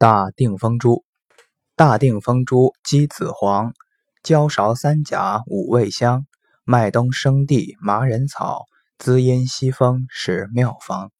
大定风珠，大定风珠鸡子黄，焦勺三甲五味香，麦冬生地麻仁草，滋阴息风是妙方。